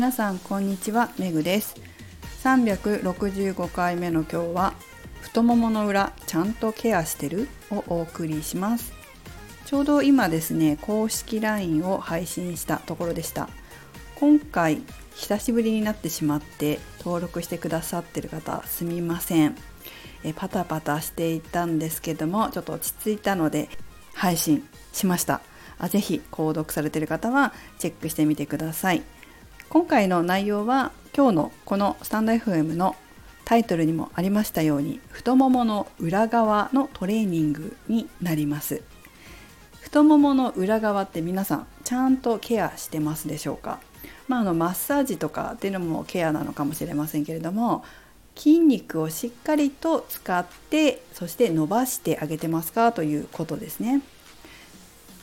皆さんこんにちはめぐです。365回目の今日は太ももの裏ちゃんとケアしてる？をお送りします。ちょうど今ですね公式 LINE を配信したところでした。今回久しぶりになってしまって登録してくださってる方すみません。えパタパタしていたんですけどもちょっと落ち着いたので配信しました。あぜひ購読されてる方はチェックしてみてください。今回の内容は今日のこのスタンド FM のタイトルにもありましたように太ももの裏側のトレーニングになります。太ももの裏側って皆さんちゃんとケアしてますでしょうか？まあ、あのマッサージとかっていうのもケアなのかもしれませんけれども筋肉をしっかりと使ってそして伸ばしてあげてますか？ということですね。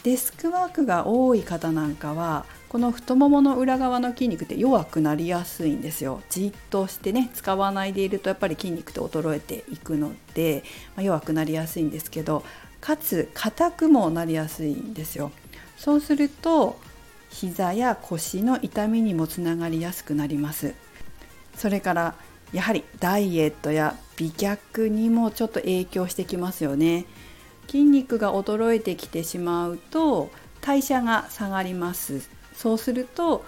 デスクワークが多い方なんかはこの太ももの裏側の筋肉って弱くなりやすいんですよ。じっとしてね使わないでいるとやっぱり筋肉って衰えていくので、まあ、弱くなりやすいんですけどかつ硬くもなりやすいんですよ。そうすると膝や腰の痛みにもつながりやすくなります。それからやはりダイエットや美脚にもちょっと影響してきますよね。筋肉が衰えてきてしまうと代謝が下がります。そうすると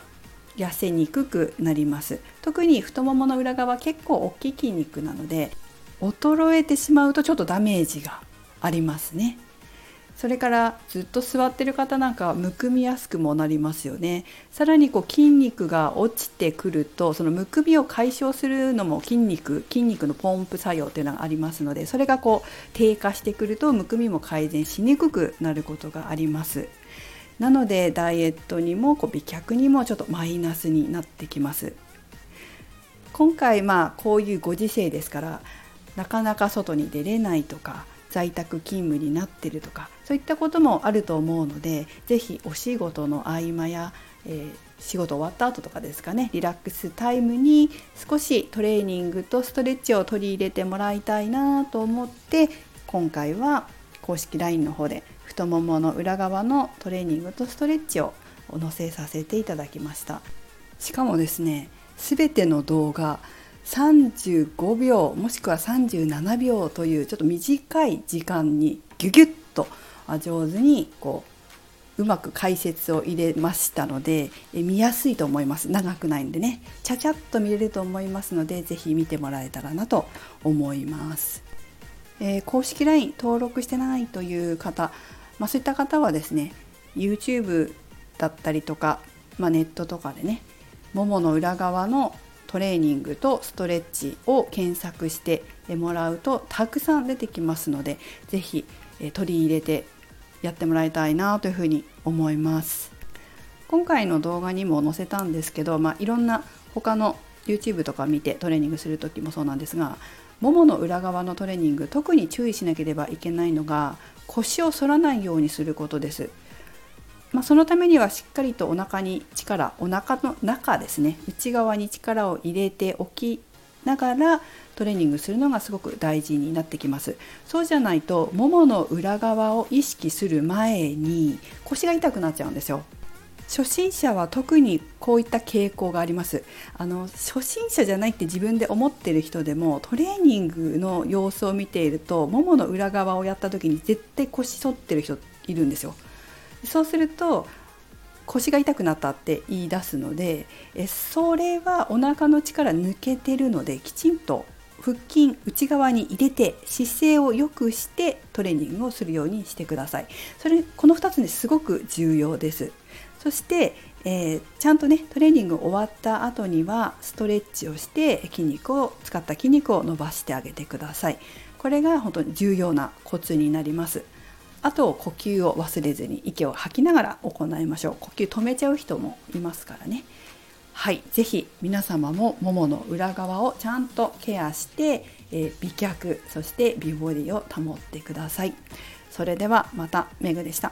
痩せにくくなります。特に太ももの裏側結構大きい筋肉なので衰えてしまうとちょっとダメージがありますね。それからずっと座ってる方なんかはむくみやすくもなりますよね。さらにこう筋肉が落ちてくるとそのむくみを解消するのも筋肉筋肉のポンプ作用っていうのがありますのでそれがこう低下してくるとむくみも改善しにくくなることがあります。なのでダイエットにもこう美脚にもちょっとマイナスになってきます。今回まあこういうご時世ですからなかなか外に出れないとか在宅勤務になってるとかそういったこともあると思うので是非お仕事の合間や、えー、仕事終わった後とかですかねリラックスタイムに少しトレーニングとストレッチを取り入れてもらいたいなと思って今回は公式 LINE の方で太ももの裏側のトレーニングとストレッチをお載せさせていただきました。しかもですね全ての動画35秒もしくは37秒というちょっと短い時間にギュギュッと上手にこううまく解説を入れましたので見やすいと思います。長くないんでね。ちゃちゃっと見れると思いますので是非見てもらえたらなと思います、えー、公式 LINE 登録してないという方、まあ、そういった方はですね YouTube だったりとか、まあ、ネットとかでねももの裏側のトレーニングとストレッチを検索してもらうとたくさん出てきますので是非取り入れてやってもらいたいなというふうに思います。今回の動画にも載せたんですけど、まあ、いろんな他の YouTube とか見てトレーニングする時もそうなんですがももの裏側のトレーニング特に注意しなければいけないのが腰を反らないようにすることです。まあ、そのためにはしっかりとお腹に力お腹の中ですね。内側に力を入れておきながらトレーニングするのがすごく大事になってきます。そうじゃないとももの裏側を意識する前に腰が痛くなっちゃうんですよ。初心者は特にこういった傾向があります。あの初心者じゃないって自分で思ってる人でもトレーニングの様子を見ているとももの裏側をやった時に絶対腰反ってる人いるんですよ。そうすると腰が痛くなったって言い出すのでえそれはお腹の力抜けてるのできちんと腹筋内側に入れて姿勢を良くしてトレーニングをするようにしてください。それこの2つねすごく重要です。そして、えー、ちゃんとねトレーニング終わった後にはストレッチをして筋肉を使った筋肉を伸ばしてあげてください。これが本当に重要なコツになります。あと呼吸を忘れずに息を吐きながら行いましょう。呼吸止めちゃう人もいますからね。はい。是非皆様もももの裏側をちゃんとケアして、えー、美脚そして美ボディを保ってください。それではまたメグでした。